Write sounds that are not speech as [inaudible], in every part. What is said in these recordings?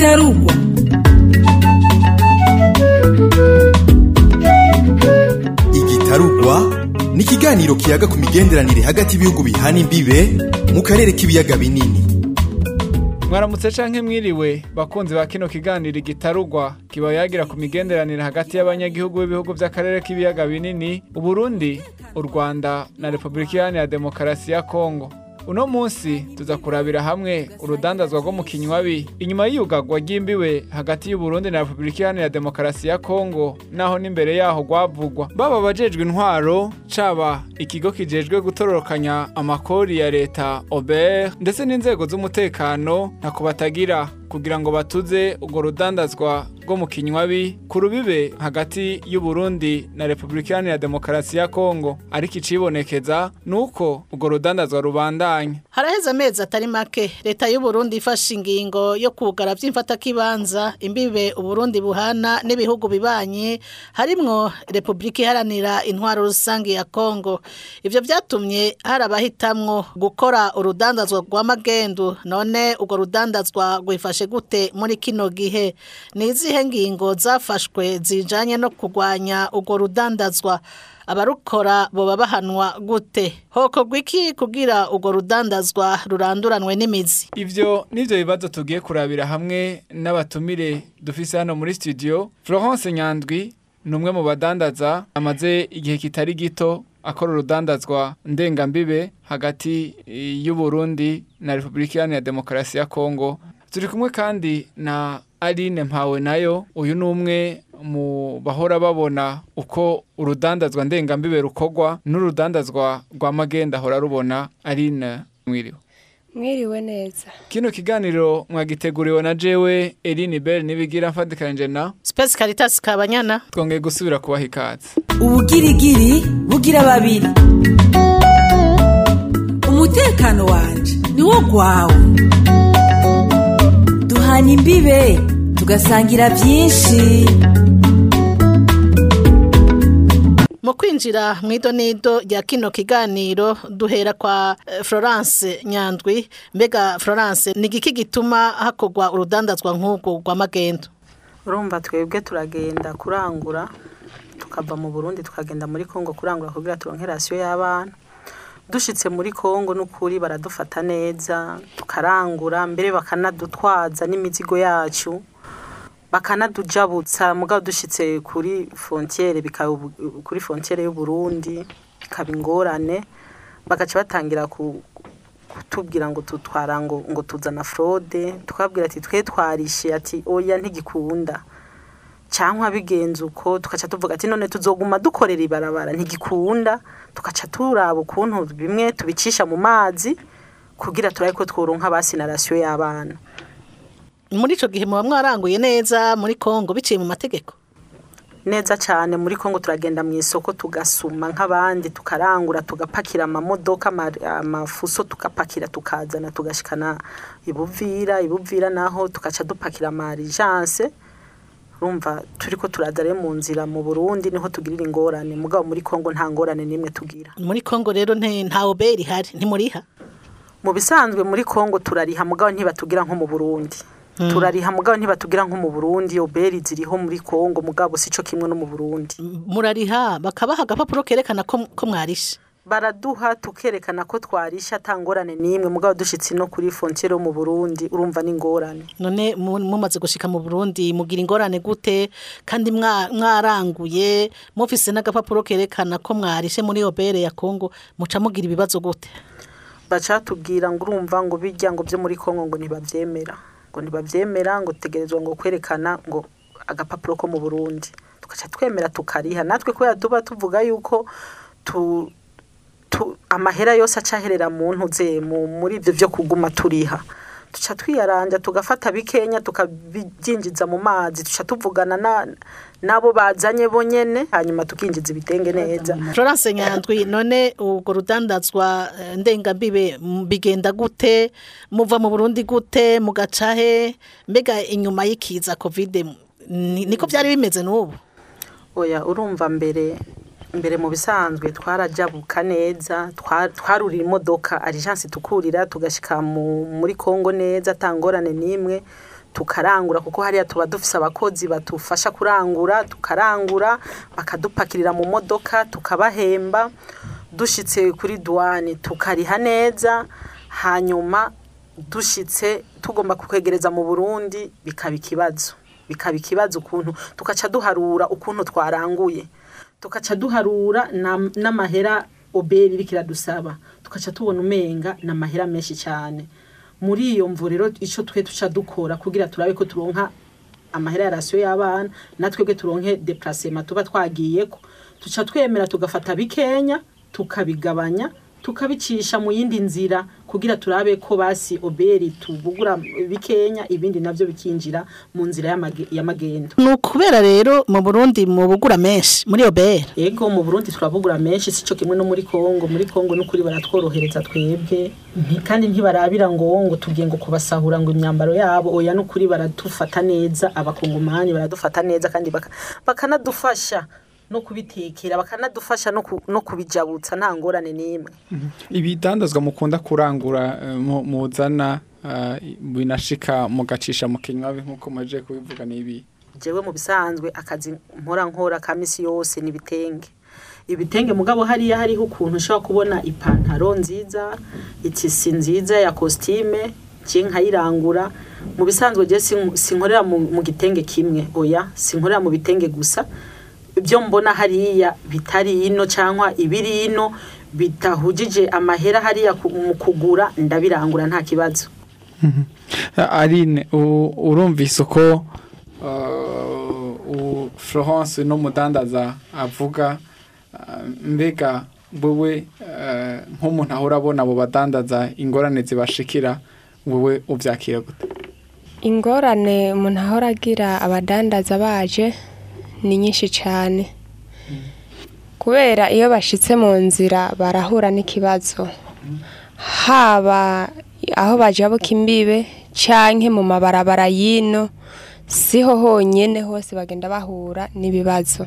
igitarugwa igitarugwa ni ikiganiro kiyaga ku migenderanire hagati y'ibihugu bihana imbibe mu karere k'ibiyaga binini. Mwaramutse canke mwiriwe bakunzi ba kino kiganiro igitarugwa kiba yagira ku migenderanire hagati y'abanyagihugu b'ibihugu by'akarere k'ibiyaga binini uburundi u rwanda na repubulika iharanira demokarasi ya kongo. Uno munsi tuza kurabira hamwe urudandazwa rwo mu kinywabi inyuma y'iyugagwa ry'imbiwe hagati y'uburundi na repubulika iharanira demokarasi ya kongo naho n'imbere yaho rwavugwa. Baba abajejwe intwaro caba ikigo kijejwe gutororokanya amakori ya leta ober ndetse n'inzego z'umutekano ntako batagira kugira ngo batuze urwo rudandazwa rwo mu kinywabi ku rubibe hagati y'uburundi na repubulika iharanira demokarasi ya kongo ariko icibonekeza ni uko urwo rudandazwa rubandanya haraheze amezi atari make leta y'uburundi ifashe ingingo yo kugara by'imfatakibanza imbibe uburundi buhana n'ibihugu bibanye harimwo repubulika iharanira intwaro rusange ya kongo ivyo vyatumye hari abahitamwo gukora urudandazwa rw'amagendu none urwo rudandazwa rwifashe gute muri kino gihe? Ni izihe ngingo zafashwe zijanye no kurwanya urwo rudandazwa. Abarukora boba bahanwa gute? Hokorwa iki kugira urwo rudandazwa ruranduranwe n'imizi. Ivyo nivyo bibazo tugiye kurabira hamwe n'abatumire dufise hano muri studio. Florence Nyandwi ni umwe mu badandaza amaze igihe kitari gito akora urudandazwa ndengambibe hagati y'uburundi na repubulika iharanira demokarasi ya kongo. Turi kumwe kandi na aline mpawe na yo. Uyu ni umwe mu bahora babona uko urudandazwa ndengambibe rukorwa n'urudandazwa rwa magenda ahora rubona aline mwiriwe. Mwiriwe neza. Kino kiganiro mwagiteguriwe na jewe Eline Bell nibigira mfadikanije na Space Caritas Kabanyana. twongeye gusubira kubaha ikaze. Ubugirigiri bugira babiri. Umutekano wanje ni wo gwawe. Duhana imbibe tugasangira byinshi. Mu kwinjira mu idonido rya kino kiganiro duhera kwa eh, Florence Nyandwi. Mbega Florence ni igiki gituma hakorwa urudandazwa nk'ubwo rw'amagendo urumva twebwe turagenda kurangura tukava mu burundi tukagenda muri congo kurangura kugira turonke rasiyo y'abana. Dushitse muri congo n'ukuri baradufata neza tukarangura mbere bakanadutwaza n'imizigo yacu bakanadujabutsa mugabo dushitse kuri frontiere kuri frontiere y'u Burundi bikaba ingorane bagaca batangira ku kutubwira ngo tutwara ngo tuzana fraude tukabwira ati twe twarishe ati oya ntigikunda. Cyangwa bigenze uko tukaca tuvuga ati none tuzoguma dukorera ibarabara ntigikunda. Tukaca turaba ukuntu bimwe tubicisha mu mazi kugira turabe ko tworonka basi na rasiyo y'abana. Muri ico gihe muba mwaranguye neza muri Kongo biciye mu mategeko? Neza cyane muri Kongo turagenda mu isoko tugasuma nk'abandi tukarangura tugapakira amamodoka ama- amafuso tugapakira tukazana tugashikana ibuvira ibuvira naho tugaca dupakira amarijance urumva turi ko turaza rero mu nzira mu Burundi ni ho tugirira ingorane. Mugabo muri Kongo nta ngorane n'imwe tugira. Muri Kongo rero nta oberi ihari ntimuriha? Mu bisanzwe muri Kongo turariha mugabo ntibatugira nko mu Burundi. Turariha mugabo ntibatugira nko mu Burundi. Oberi ziriho muri Kongo mugabo sico kimwe no mu Burundi. Murariha bakabaha agapapuro kerekana ko mwarishe. Baraduha tukerekana ko twarisha atangorane n'imwe mugabo dushitse no kuri frontiere yo mu Burundi urumva n'ingorane none mu- mumaze gushika mu Burundi mugira ingorane gute? Kandi mwa- mwaranguye mufise n'agapapuro kerekana ko mwarishe muri obere ya Kongo muca mugira ibibazo gute? Baca tubwira ngo urumva ngo bijya ngo byo muri Kongo ngo ntibavyemera ngo ntibavyemera ngo tegerezwa ngo kwerekana ngo agapapuro ko mu Burundi. Tugaca twemera tukariha. Natwe kubera tuba tuvuga yuko tu, amahera yose acaherera mu ntuze mu muri ivyo vyo kuguma turiha. Tuca twiyaranja tugafata bikenya tukabyinjiza mu mazi tuca tuvugana na nabo bazanye bonyene hanyuma tukinjiza ibitenge neza. Florence Nyandwi none urwo rudandazwa eh, ndengambibe bigenda gute? Muva mu Burundi gute? Mugacahe? Mbega inyuma y'ikiza covid ni- niko byari bimeze n'ubu? Oya urumva mbere mbere mu bisanzwe twarajabuka neza twa- twarurira imodoka arijansi tukurira tugashika mu- muri kongo neza atangorane n'imwe tukarangura kuko hariya tuba dufise abakozi badufasha kurangura tukarangura bakadupakirira mu modoka tukabahemba dushitse kuri duwani tukariha neza hanyuma dushitse tugomba kukwegereza mu burundi bikaba ikibazo bikaba ikibazo ukuntu tugaca duharura ukuntu twaranguye. Tugaca duharura na- n'amahera oberi iriko iradusaba tugaca tubona umenga ni amahera menshi cyane. Muri iyo mvu rero icyo twe tuca dukora kugira turabe ko turonka amahera ya rasiyo y'abana natwebwe turonke deplacement tuba twagiyeko. Tuca twemera tugafata bikenya tukabigabanya tukabicisha mu yindi nzira kugira turabe ko basi oberi tubugura bikenya ibindi navyo bikinjira mu nzira y'amage- y'amagendo. Ni ukubera rero mu burundi mu bugura menshi muri obera ego mu burundi turabugura menshi sico kimwe no muri kongo muri kongo n'ukuri baratworohereza twebwe. Nti- kandi ntibarabira ngo ngo tugiye ngo kubasahura ngo imyambaro yabo. Oya n'ukuri baradufata neza abakongomani baradufata neza kandi baka- bakanadufasha. No kubitekera bakanadufasha no ku- no kubijabutsa nta ngorane n'imwe. Ibidandazwa mukunda kurangura eh, mu- muzana eh, binashika mugacisha mu kinywabi nk'uko muje kubivuga n'ibi jewe mu bisanzwe akazi nkora nkora ka misi yose ni ibitenge. Mugabo hariya hariho ukuntu ushobora kubona ipantaro nziza itisi nziza ya kositime nkayirangura. Mu bisanzwe je sin- sinkorera mu gitenge kimwe. Oya sinkorera mu bitenge gusa. Ibyo mbona hariya bitari ino cyangwa ibiri ino bitahujije amahera hariya ku- mu kugura ndabirangura nta kibazo. Aline u- urumvise uko uh, Florence n'umudandaza avuga uh, mbega wewe uh, nk'umuntu ahora abona abo badandaza ingorane zibashikira wewe uvyakira gute? Ingorane umuntu ahora agira abadandaza baje ni nyinshi cyane. Kubera iyo bashitse mu nzira barahura n'ikibazo. Haba aho bajabuka imbibe canke mu mabarabara y'ino siho honyene hose bagenda bahura n'ibibazo.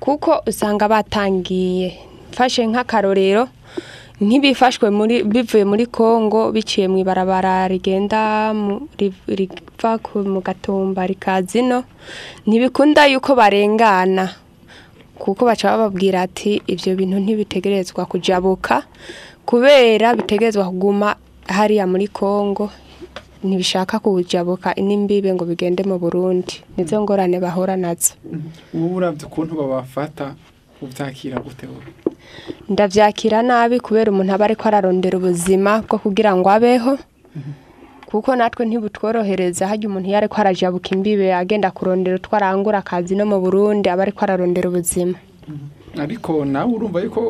Kuko usanga batangiye mfashe nk'akarorero nk'ibifashwe bivuye muri Kongo biciye mu ibarabara rigenda ku- mu gatumba rikaza ino ntibikunda yuko barengana. Kuko baca bababwira ati ibyo bintu ntibitegerezwa kujabuka. Kubera bitegerezwa kuguma hariya muri Kongo ntibishaka kujabuka n'imbibe ngo bigende mu Burundi. Nizo ngorane bahura na zo. Wowe uravye ukuntu babafata uvyakira gute wowe ndabyakira nabi kubera umuntu aba ariko ararondera ubuzima bwo kugira ngo abeho. Kuko natwe ntibutworohereza. Hajya umuntu iyo ariko arajabuka imbibe agenda kurondera utwo arangura akazi no mu burundi aba ariko ararondera ubuzima. Ariko nawe urumva yuko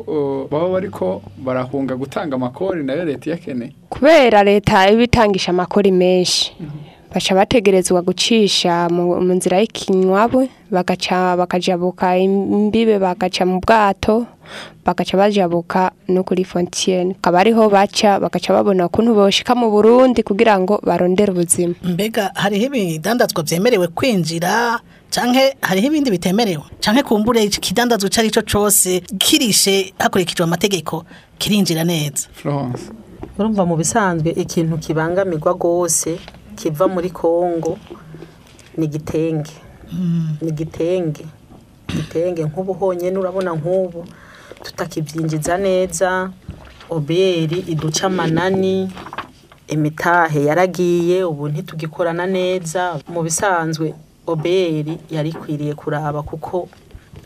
baba bariko barahunga gutanga amakori na yo leta iyakeneye kubera leta iba itangisha amakori menshi. Baca bategerezwa gucisha mu nzira y'ikinywabu bagaca bakajabuka imbibe bagaca mu bwato bagaca bajabuka no kuri fontiyeni akaba ariho baca bagaca babona ukuntu boshika mu burundi kugira ngo barondere ubuzima. Mbega hariho ibidandazwa byemerewe kwinjira canke hariho ibindi bitemerewe? Canke kumbure ikidandazwa icyo ari cyo cyose kirishe hakurikijwe amategeko kirinjira neza? Florence. Urumva mu bisanzwe ikintu kibangamirwa rwose kiva muri kongo ni igitenge ni igitenge igitenge nk'ubu honyine urabona nk'ubu. Tutakibyinjiza neza. Oberi iduca amanani. Imitahe yaragiye ubu ntitugikorana neza. Mu bisanzwe oberi yari ikwiriye kuraba kuko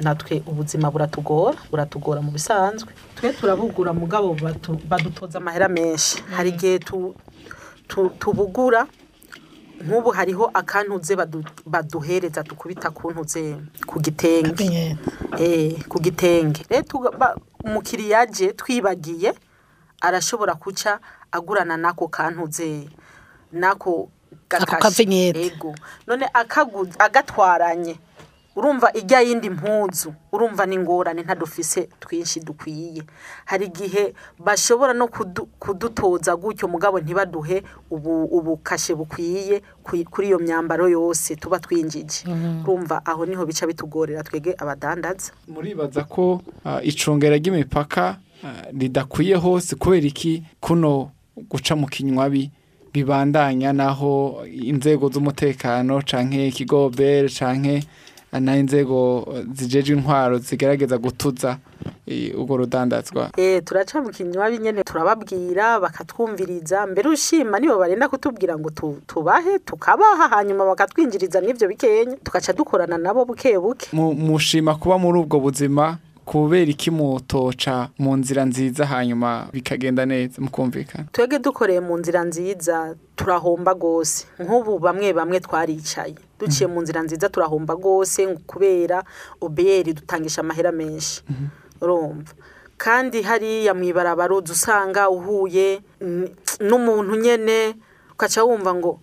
natwe ubuzima buratugora buratugora mu bisanzwe. Twe turabugura mugabo badutoza amahera menshi. Hari igihe tu- tu- tubugura nk'ubu hariho akantuze badu- baduhereza tukubita kuntuze ku gitenge. Eh ku gitenge. Ba- umukiriya aje twibagiye arashobora kuca agurana nako kantuze nako ego. None agatwaranye. Urumva ijya yindi mpuzu urumva n'ingorane ntadufise twinshi dukwiye. Hari igihe bashobora no kudu- kudutoza gutyo mugabo ntibaduhe ubu ubukashe bukwiye kuri iyo myambaro yose tuba twinjije. Urumva aho ni ho bica bitugorera twege abadandaza. Muribaza ko uh, icungera ry'imipaka uh, ridakwiye hose kubera iki? Kuno guca mu kinywabi bibandanya naho inzego z'umutekano canke ikigobere canke na inzego zijeje intwaro zigerageza gutuza urwo rudandazwa Eh turaca mu kinywa turababwira bakatwumviriza mbere ushima nibo barenda kutubwira ngo tu- tubahe tukabaha hanyuma bakatwinjiriza n'ivyo bikenya tugaca dukorana nabo buke buke Mu- mushima kuba muri ubwo buzima kubera iki mutoca mu nzira nziza hanyuma bikagenda neza mukumvikana? Twebwe dukoreye mu nzira nziza turahomba gose nk'ubu bamwe bamwe twaricaye. Duciye mu nzira nziza turahomba gose kubera obeyeri dutangisha amahera menshi. Urumva? Kandi hariya mu ibarabara usanga uhuye n'umuntu nyene ukaca wumva ngo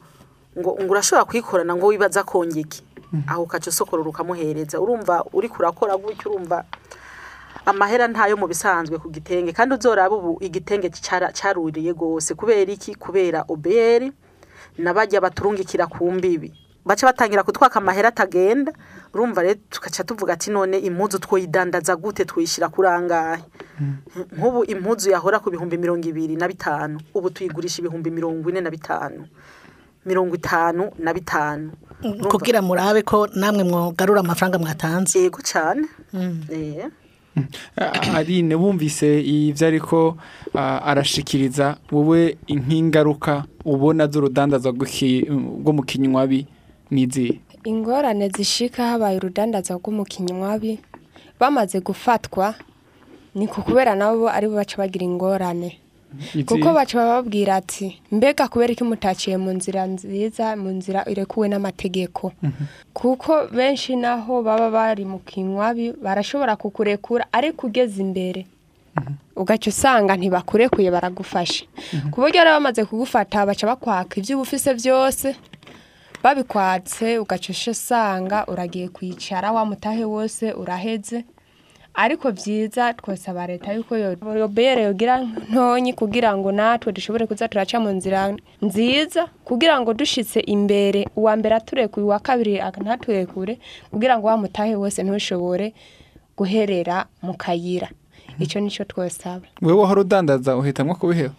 ngo urashobora kwikorana ngo wibaza kongiki aho ukaca usokorora ukamuhereza. Urumva uri kurakora gutyo urumva amahera ntayo mu bisanzwe ku gitenge kandi uzoraba ubu igitenge caruriye gose kubera iki? Kubera obeyeri nabajya baturungikira ku mbibi. Baca batangira kutwaka amahera atagenda. Urumva rero tugaca tuvuga ati none impuzu twoyidandaza gute? Twishira kuri angahe? Nk'ubu impuzu yahora ku bihumbi mirongo ibiri na bitanu. Ubu tuyigurisha ibihumbi mirongo ine na bitanu. Mirongo itanu na bitanu. Kugira murabe ko namwe mwogarura amafaranga mwatanze. Yego cane. Aline bumvise ivyo ariko arashikiriza. Wowe nk'ingaruka ubona z'urudandaza rwo mu kinywabi nizi ingorane zishika habaye urudandaza rw'umukinywabi bamaze gufatwa ni ku kubera nabo ari bo baca bagira ingorane. Kuko baca bababwira ati mbega kubera iki mutaciye mu nzira nziza mu nzira irekuwe n'amategeko? Kuko benshi naho baba bari mu kinywabi barashobora kukurekura ariko ugeze imbere. Ugaca usanga ntibakurekuye baragufashe. Ku buryo rero bamaze kugufata baca bakwaka ibyo uba ufise byose babikwatse ugaca usanga uragiye kwicara wa mutahe wose uraheze ariko byiza twasaba leta yuko yobere yogira ntonyi kugira ngo natwe dushobore kuza turaca mu nzira nziza kugira ngo dushitse imbere. Uwa mbere aturekuye uwa kabiri ntaturekure kugira ngo wa mutahe wose ntushobore guherera mu kayira. Icyo ni cyo twasaba. Wewe wahora udandaza uhitamwo kubiheba?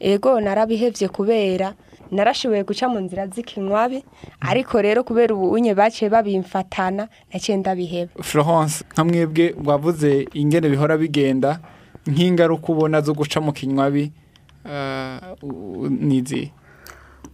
Ego narabihevye kubera narashoboye guca mu nzira z'ikinywabi ariko rero kubera ubu unye baciye babimfatana naciye ndabiheba. Florence nka mwebwe wavuze ingene bihora bigenda nk'ingaruka ubona zo guca mu kinywabi u- nizi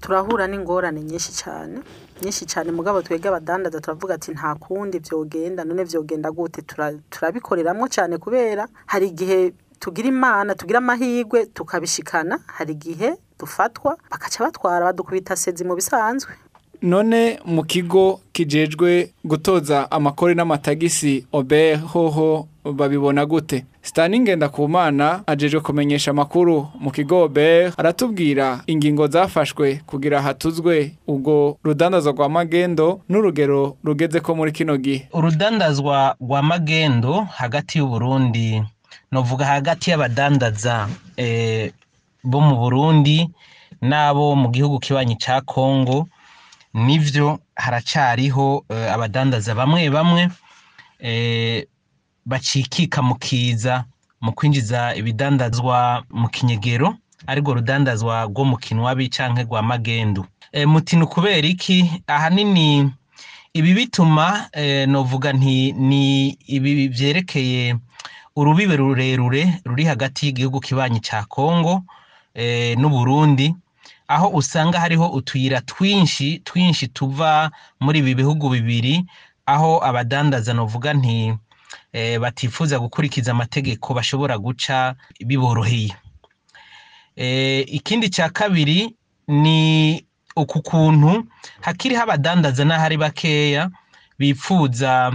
turahura n'ingorane nyinshi cyane nyinshi cyane mugabo twebwe abadandaza turavuga ati nta kundi byogenda none byogenda gute? Tura- turabikoreramwo cyane kubera hari igihe tugira imana tugira amahirwe tukabishikana hari igihe dufatwa bakaca batwara badukubita sezi mu bisanzwe. None mu kigo kijejwe gutoza amakori n'amatagisi obe hoho babibona gute? Sitani ngendakumana ajejwe kumenyesha amakuru. Mu kigo obe aratubwira ingingo zafashwe kugira hatuzwe ubwo rudandazo rwa magendo n'urugero rugeze ko muri kino gihe. Urudandazwa rwa magendo hagati y'uburundi novuga hagati y'abadandaza eh, bo mu burundi n'abo mu gihugu kibanyi ca kongo nivyo haracariho eh, abadandaza bamwe bamwe eh, bacikika mu kiza mu kwinjiza ibidandazwa mu kinyegero arirwo rudandazwa rwo mu kinwabi canke rwa magendu. E, muti ni ukubera iki? Ahanini ibi bituma eh, novuga nti ni ibi vyerekeye urubibe rurerure ruri hagati y'igihugu kibanyi ca Kongo eh, n'Uburundi aho usanga hariho utuyira twinshi twinshi tuva muri ibi bihugu bibiri aho abadandaza novuga nti eh, batifuza gukurikiza amategeko bashobora guca biboroheye. Eh, ikindi cya kabiri ni uku kuntu hakiriho abadandaza n'ahari bakeya bipfuza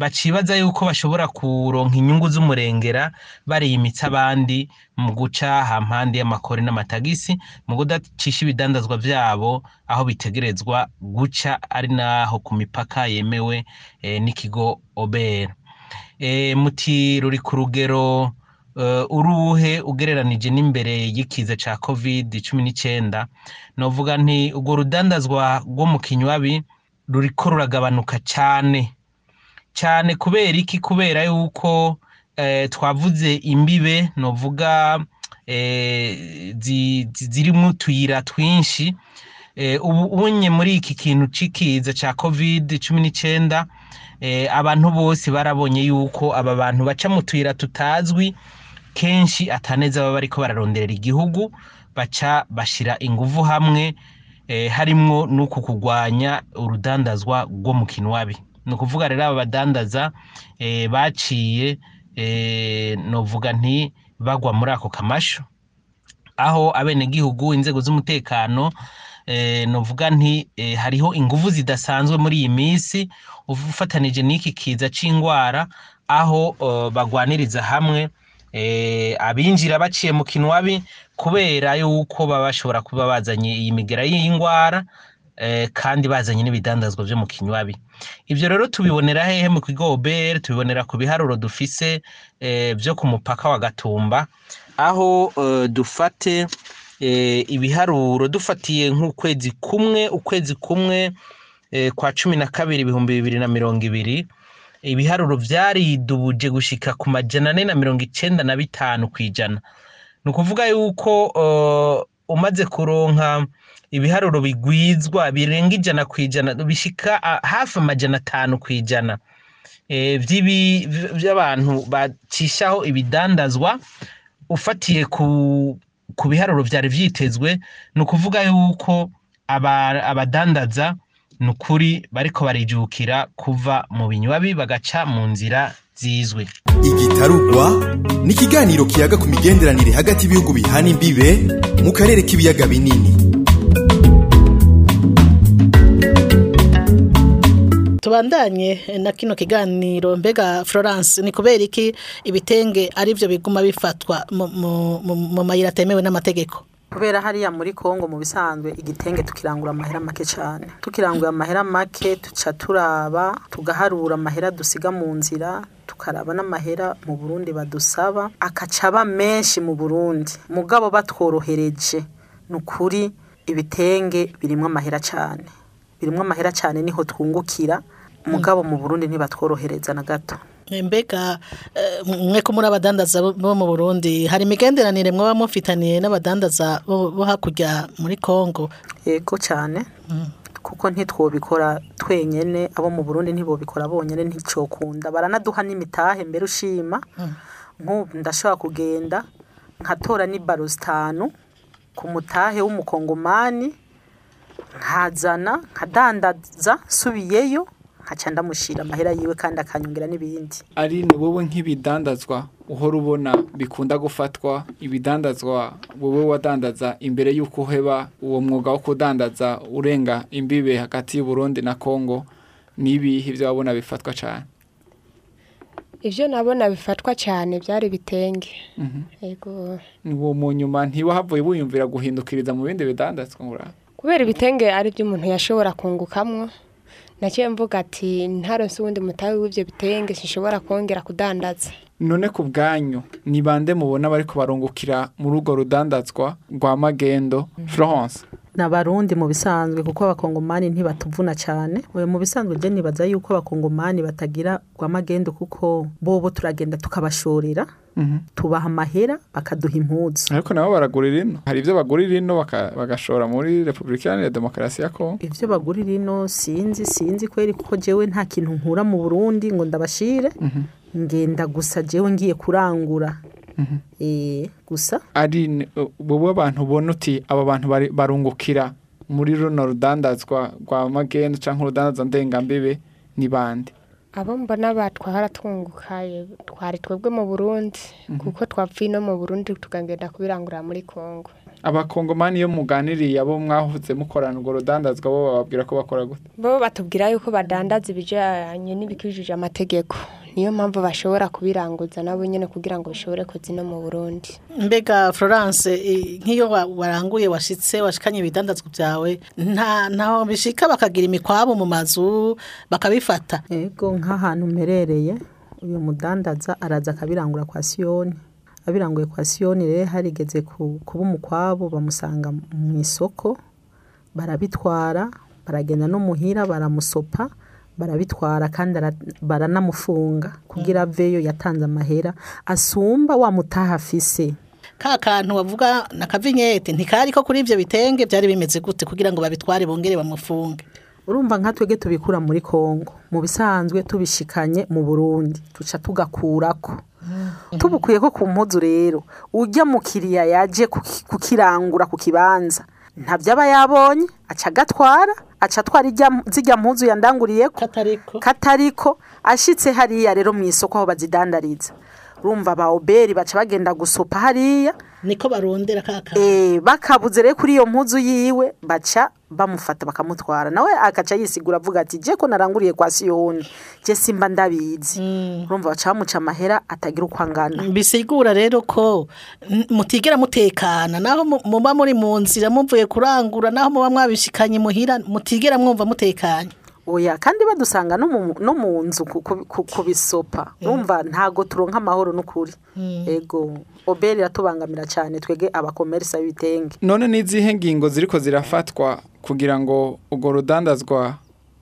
bacibaza yuko bashobora kuronka inyungu z'umurengera bariyimitsa abandi mu guca hampande y'amakori n'amatagisi mu kudacisha ibidandazwa vyabo aho bitegerezwa guca ari naho ku mipaka yemewe eh, n'ikigo obera e, muti ruri ku rugero uh, uruhe ugereranije n'imbere y'ikiza ca covid cumi n'icyenda novuga nti urwo rudandazwa rwo mu kinywabi ruriko ruragabanuka cyane cyane kubera iki? Kubera yuko eh, twavuze imbibe novuga eh, zi- zi- zirimo utuyira twinshi. Eh, ubu unye muri iki kintu c'ikiza ca covid cumi n'icyenda abantu bose barabonye yuko aba bantu baca mu tuyira tutazwi kenshi ataneza baba bariko bararonderera igihugu baca bashira inguvu hamwe harimwo n'uku kurwanya urudandazwa rwo mu kinwabi. Ni ukuvuga rero aba badandaza eh, baciye eh, novuga nti bagwa muri ako kamasho. Aho abenegihugu inzego z'umutekano eh, novuga nti hariho inguvu zidasanzwe muri iyi minsi ufatanije n'iki kiza c'ingwara aho bagwaniriza hamwe abinjira baciye mu kinwabi kubera yuko baba bashobora kuba bazanye iyi migera y'ingwara eh, kandi bazanye n'ibidandazwa vyo mu kinywabi. Ivyo rero tubibonera hehe mu kigo OBR tubibonera ku biharuro dufise eh, vyo ku mupaka wa Gatumba aho eh, dufate eh, ibiharuro dufatiye nk'ukwezi kumwe ukwezi kumwe eh, kwa cumi na kabiri ibihumbi bibiri na mirongo ibiri. Ibiharuro vyaridubuje gushika ku majana ane na mirongo icenda na bitanu kw'ijana. Ni ukuvuga yuko eh, umaze kuronka ibiharuro bigwizwa birenga ijana ku ijana bishika hafi amajana atanu ku ijana. Vy- vy'abantu bacishaho ibidandazwa ufatiye ku biharuro vyari vyitezwe ni ukuvuga yuko aba- abadandaza ni ukuri bariko barijukira kuva mu binywabi bagaca mu nzira zizwe igitarugwa ni ikiganiro kiyaga ku migenderanire hagati y'ibihugu bihana imbibe mu karere k'ibiyaga binini. Tubandanye na kino kiganiro. Mbega Florence ni kubera iki ibitenge ari byo biguma bifatwa mu- mayira atemewe n'amategeko? Kubera hariya muri Kongo mu bisanzwe igitenge tukirangura amahera make cyane tukiranguye amahera make tuca turaba tugaharura amahera dusiga mu nzira tukaraba n'amahera mu Burundi badusaba akaca aba menshi mu Burundi. Mugabo batworohereje ni ukuri ibitenge birimwo amahera cyane birimwo amahera cyane ni ho twungukira mugabo mu Burundi ntibatworohereza na gato. Mbega eh, mwe ko muri abadandaza bo mu Burundi hari imigenderanire mwaba mufitaniye n'abadandaza bo hakurya muri Kongo yego cyane kuko ntitwobikora twenyene abo mu Burundi ntibobikora bonyene nticokunda baranaduha n'imitahe mbere ushima nk'ubu ndashobora kugenda nkatora n'ibaro zitanu ku mutahe w'umukongomani nkazana nkadandaza nsubiyeyo nkaca ndamushira amahera yiwe kandi akanyongera n'ibindi. Ari ni wowe nk'ibidandazwa uhora ubona bikunda gufatwa ibidandazwa wowe wadandaza imbere y'uko uheba uwo mwuga wo kudandaza urenga imbibe hagati y'uburundi na kongo n'ibihe ibyo wabona bifatwa cyane ivyo nabona bifatwa cyane byari ibitenge yego uwo mu nyuma ntiwahavuye wiyumvira guhindukiriza mu bindi bidandazwa kubera ibitenge ari byo umuntu yashobora kungukamwo. Naciye mvuga ati ntaronse uwundi mutahe w'ivyo bitenge sinshobora kongera kudandaza. None ku bwanyu ni bande mubona bariko barungukira muri urwo rudandazwa rwa magendo? Florence. N'abarundi mu bisanzwe kuko abakongomani ntibatuvuna cyane. Oya mu bisanzwe je nibaza yuko abakongomani batagira rwa magendo kuko bobo turagenda tukabashorera. Tubaha amahera bakaduha impuzu. Ariko nabo baragurira ino. Hari ibyo bagurira ino bagashora muri repubulika iharanira demokarasi ya kongo ivyo bagurira ino sinzi sinzi kweri kuko jewe nta kintu nkura mu Burundi ngo ndabashire. Ngenda gusa jewe ngiye kurangura. Eh gusa? Ari wowe abantu ubona uti aba bantu barungukira muri runo rudandazwa rwa magendo cyangwa urudandazwa ndengambibe ni bande? Abo mbona batwara twunguka ye- twari twebwe mu burundi kuko twavuye no mu burundi tukagenda kubirangurira muri kongo abakongomani iyo muganiriye abo mwahoze mukorana urwo rudandazwa bo bababwira ko bakora gute? Bo batubwira yuko badandaza ibijyanye n'ibikijije amategeko. Niyo mpamvu bashobora kubiranguza nabo nyine kugira ngo bishobore kuza no mu burundi. Mbega Florence nk'iyo wa- waranguye washitse washikanye ibidandazwa byawe nta ntaho bishika bakagira imikwabo mu mazu bakabifata. Ego nk'ahantu mperereye uyu mudandaza araza akabirangura kwa Siyoni. Abiranguye kwa Siyoni rero harigeze ku- kuba umukwabo bamusanga mu isoko barabitwara baragenda no muhira baramusopa barabitwara kandi ara- baranamufunga kugira aveyo yatanze amahera asumba wa mutaha afise. Ka kantu bavuga na kavinyete ntikari ko kuri ivyo bitenge byari bimeze gute kugira ngo babitware bongere bamufunge? Urumva nka twebwe tubikura muri kongo mu bisanzwe tubishikanye mu burundi tuca tugakurako. Tubukuye ko ku mpuzu rero ujya mu kiriya yaje kuki- kukirangura ku kibanza. Ntabyo aba yabonye aca agatwara aca atwara ijya- zijya mpuzu yandanguriyeko katariko. Katariko. Ashitse hariya rero mu isoko aho bazidandariza. Urumva ba oberi baca bagenda gusopa hariya. Niko barondera ka kantu Eh, bakabuze rero kuri iyo mpuzu yiwe baca bamufata bakamutwara. Nawe akaca yisigura avuga ati je ko naranguriye kwa siyoni je simba ndabizi. Urumva baca bamuca amahera atagira uko angana. Bisigura rero ko mutigera mutekana. Naho mu- muba muri mu nzira muvuye kurangura naho muba mwabishikanye muhira mutigera mwumva mutekanye. Oya kandi badusanga no mu, nzu ku- kubisopa urumva ntago turonka amahoro n'ukuri. Ego oberi iratubangamira cyane twege abakomerisa b'ibitenge. None n'izihe ngingo ziriko zirafatwa kugira ngo urwo rudandazwa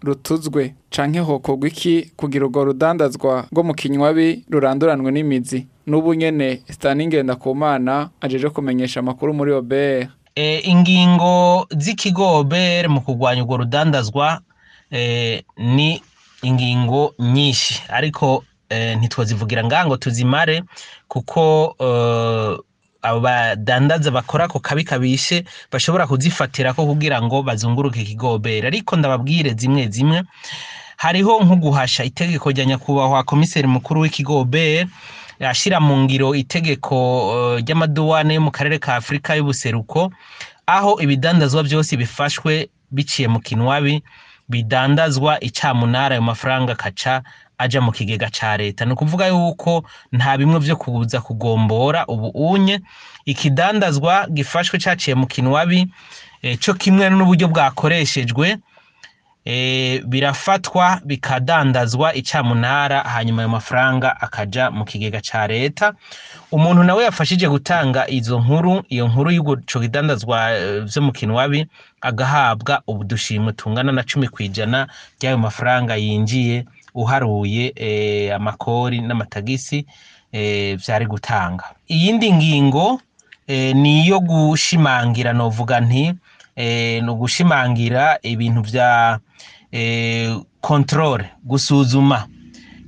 rutuzwe? Canke hokorwa iki kugira urwo rudandazwa rwo mu kinywabi ruranduranwe n'imizi? N'ubu nyene Stanley Ngendakumana ajeje kumenyesha amakuru muri OBR e, ingingo z'ikigobere mu kurwanya urwo rudandazwa ni ingingo nyinshi. Ariko e, ntitwazivugira ngaha ngo tuzimare kuko e, abo badandaza bakora ako kabi kabishe bashobora kuzifatira ko kugira ngo bazunguruke ikigobere. Ariko ndababwire zimwe zimwe hariho nko guhasha itegeko rya nyakubahwa komiseri mukuru w'ikigobere ashyira mu ngiro itegeko eh, ry'amaduwane yo mu karere ka afurika y'ubuseruko aho ibidandazwa byose bifashwe biciye mu kinwabi bidandazwa icamunara ayo mafaranga akaca aja mu kigega ca leta. Ni ukuvuga yuko nta bimwe vyo kuza kugombora ubu unye. Ikidandazwa gifashwe caciye mu kinwabi eh, co kimwe n'uburyo bwakoreshejwe birafatwa bikadandazwa icamunara hanyuma ayo mafaranga akaja mu kigega ca leta. Umuntu nawe yafashije gutanga izo nkuru iyo nkuru y'uko kidandazwa eh, vyo mu kinwabi agahabwa ubudushimwe tungana na cumi ku ijana ry'ayo mafaranga yinjiye uharuye eh, amakori n'amatagisi eh, vyari gutanga. Iyindi ngingo eh, ni iyo gushimangira novuga nti eh, ni ugushimangira ibintu vya eh, controle gusuzuma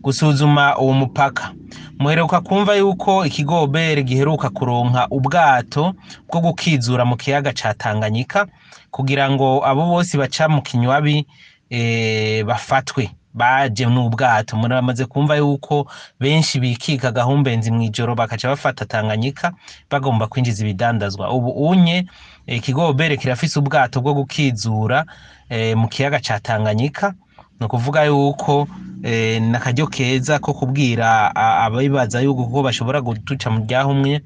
gusuzuma uwo mupaka. Muheruka kumva yuko ikigobere giheruka kuronka ubwato bwo gukizura mu kiyaga ca Tanganyika kugira ngo abo bose baca mu kinywabi eh, bafatwe baje n'ubwato. Muramaze kumva yuko benshi bikika gahumbenzi mu ijoro bakaca bafata Tanganyika bagomba kwinjiza ibidandazwa. Ubu unye eh, ikigobere kirafise ubwato bwo gukizura eh, mu kiyaga ca Tanganyika. Ni ukuvuga yuko eh, ni akaryo keza ko kubwira abibaza yuko ko bashobora gutuca mu ryahumwe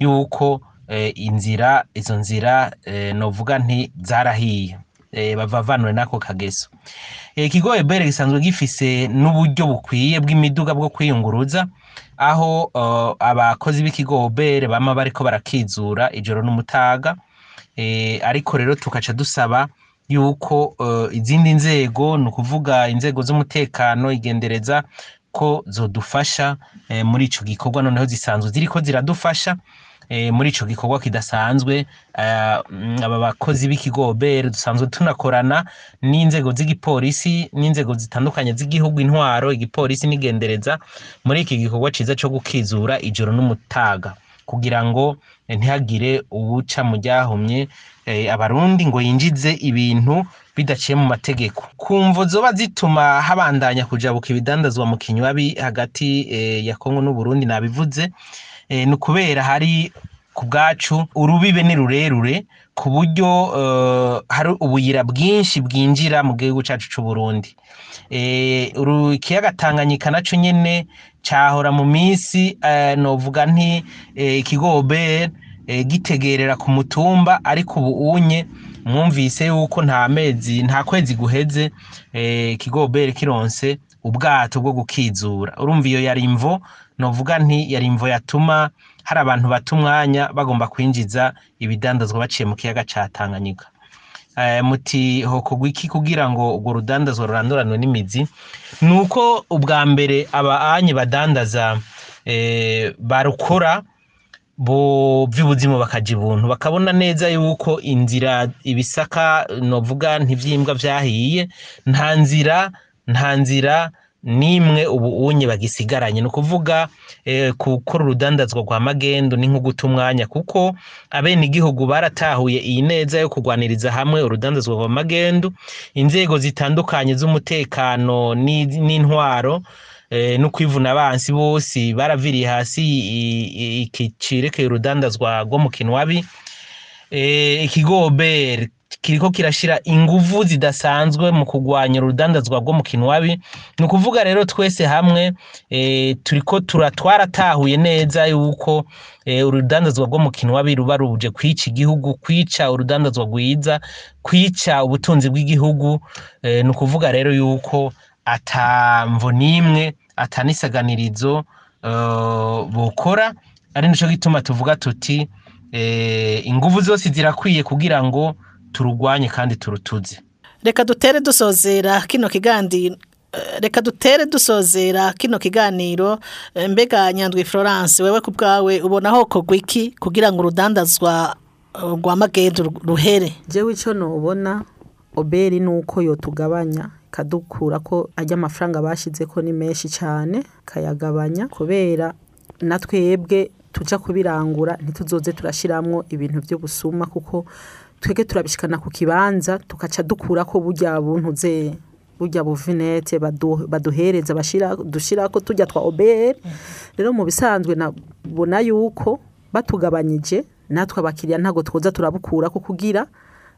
yuko eh, inzira izo nzira eh, novuga nti zarahiye. Eh, bavavanwe n'ako kageso. Eh, ikigo ebere gisanzwe gifise n'uburyo bukwiye bw'imiduga bwo kwiyunguruza aho eh, abakozi b'ikigo obere bama bariko barakizura ijoro n'umutaga eh, ariko rero tukaca dusaba yuko eh, izindi nzego ni ukuvuga inzego z'umutekano igendereza ko zodufasha eh, muri ico gikorwa noneho zisanzwe ziriko ziradufasha eh, muri ico gikorwa kidasanzwe eh, aba bakozi b'ikigobere dusanzwe tunakorana n'inzego z'igipolisi n'inzego zitandukanye z'igihugu intwaro igipolisi n'igendereza muri iki gikorwa ciza co gukizura ijoro n'umutaga. Kugira ngo eh, ntihagire uwuca mu ryahumye eh, abarundi ngo yinjize ibintu bidaciye mu mategeko. Kumvo zoba zituma habandanya kujabuka ibidandazwa mu kinywabi hagati eh, ya Kongo n'Uburundi nabivuze ni ukubera hari ku bwacu urubibe ni rurerure ku buryo hari ubuyira bwinshi bwinjira mu gihugu cyacu cy'u Burundi uru- ikiyaga Tanganyika naco nyene cahora mu minsi eh, novuga nti eh, ikigobe eh, gitegerera ku mutumba ariko ubu unye mwumvise yuko nta mezi nta kwezi guheze ikigobere kironse ubwato bwo gukizura. Urumva iyo yari imvo novuga nti yari imvo yatuma hari abantu bata umwanya bagomba kwinjiza ibidandazwa baciye mu kiyaga ca Tanganyika. Muti hokorwa iki kugira ngo urwo rudandazwa ruranduranwe n'imizi? Ni uko ubwa mbere abaanye badandaza eh, barukora bo vy'ubuzima bakaja ibuntu. Bakabona neza yuko inzira ibisaka novuga ntivyimbwa vyahiye nta nzira nta nzira nimwe ubu unye bagisigaranye. Ni ukuvuga eh, gukora urudandazwa rwa magendo ni nko guta umwanya kuko abenegihugu baratahuye iyi neza yo kurwaniriza hamwe urudandazwa rwa magendo inzego zitandukanye z'umutekano ni- n'intwaro eh, no kwivuna abansi bose baraviriye hasi i- i- iki cirekeye urudandazwa rwo mu kinwabi. Eh, ikigoberi kiriko kirashira inguvu zidasanzwe mu kurwanya urudandazwa rwo mu kinwabi. Ni ukuvuga rero twese hamwe eh, turiko tura twaratahuye neza yuko eh, urudandazwa rwo mu kinwabi ruba ruje kwica igihugu kwica urudandazwa rwiza kwica ubutunzi bw'igihugu. Eh, ni ukuvuga rero yuko atamvo n'imwe atanisaganirizo eh, bokora. Ari nico gituma tuvuga tuti eh, inguvu zose zirakwiye kugira ngo turugwanye kandi turutuze reka dutere dusozera kino kigandi eh, reka dutere dusozera kino kiganiro eh, mbega nyandwi Florence wewe ku bwawe ubona hoko gwiki kugira ngo urudandazwa eh, rwa magendo ru- ruhere? Jewe icyo nubona oberi ni uko yotugabanya ikadukura ko ajya amafaranga bashyize ko ni menshi cyane kayagabanya kubera na twebwe tujya kubirangura ntituzoze turashyiramo ibintu by'ubusuma kuko twebwe turabishikana ku kibanza tugaca dukura ko burya buntuze burya buvinete badu- baduhereza bashira dushyira ko tujya twa oberi rero mu bisanzwe nabona yuko batugabanyije natwe abakiriya ntabwo twoza turabukura ko kugira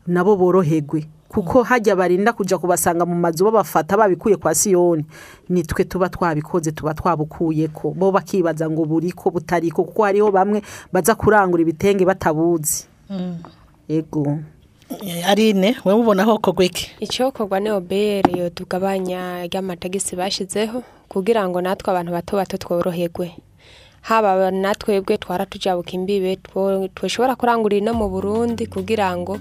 nabo boroherwe. Kuko hajya barinda kujya kubasanga mu mazu babafata babikuye kwa siyoni nitwe tuba twabikoze tuba twabukuye ko bo bakibaza ngo buriko butariko kuko hariho bamwe baza kurangura ibitenge batabuzi. Yego. Eh, Arine wewe ubona hoko gwiki? Icyokorwa ni obere yo tugabanya ry'amatagisi bashyizeho kugira ngo natwe abantu bato bato tworoherwe haba natwebwe twaratujabuka imbibe twashobora kurangurira no mu burundi kugira ngo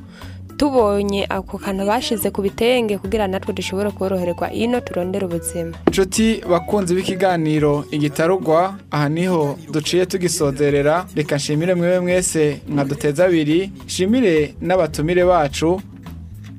tubonye ako kantu bashize ku bitenge kugira natwe dushobore koroherwa ino turondere ubuzima. Inshuti bakunzi b'ikiganiro igitarugwa aha ni ho duciye tugisozerera. Reka nshimire mwewe mwese mwaduteza abiri. Nshimire n'abatumire bacu.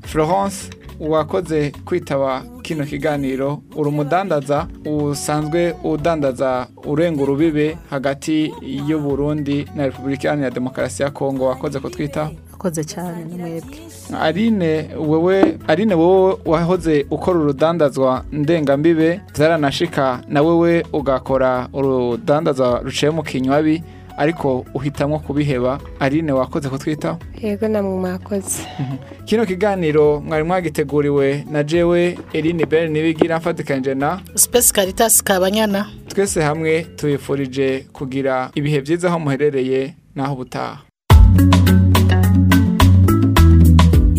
Florence wakoze kwitaba kino kiganiro uri umudandaza usanzwe udandaza urenga urubibe hagati y'u Burundi na repubulika iharanira demokarasi ya kongo. Wakoze kutwitaho akoze cyane na mwebwe. Aline wewe Aline wowe wahoze ukora urudandazwa ndengambibe zaranashika na wewe ugakora urudandazwa ruciye mu kinywabi ariko uhitamwo kubiheba. Aline wakoze kutwitaho yego namwe mwakoze. [laughs] Kino kiganiro mwari mwagiteguriwe na jewe Eline Bell nibigira mfatikanje na Space Caritas Kabanyana. Twese hamwe tubifurije kugira ibihe byiza aho muherereye naho ubutaha.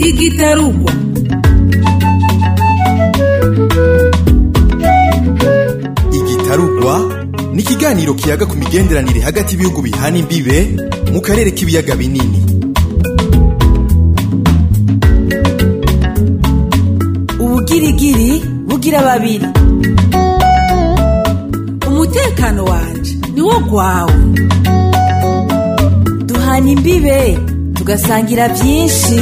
Igitarugwa igitarugwa ni ikiganiro kiyaga ku migenderanire hagati y'ibihugu bihana imbibe mu karere k'ibiyaga binini. Ubugirigiri bugira babiri umutekano wanje ni wo gwawe. Duhana imbibe. Tugasangira byinshi.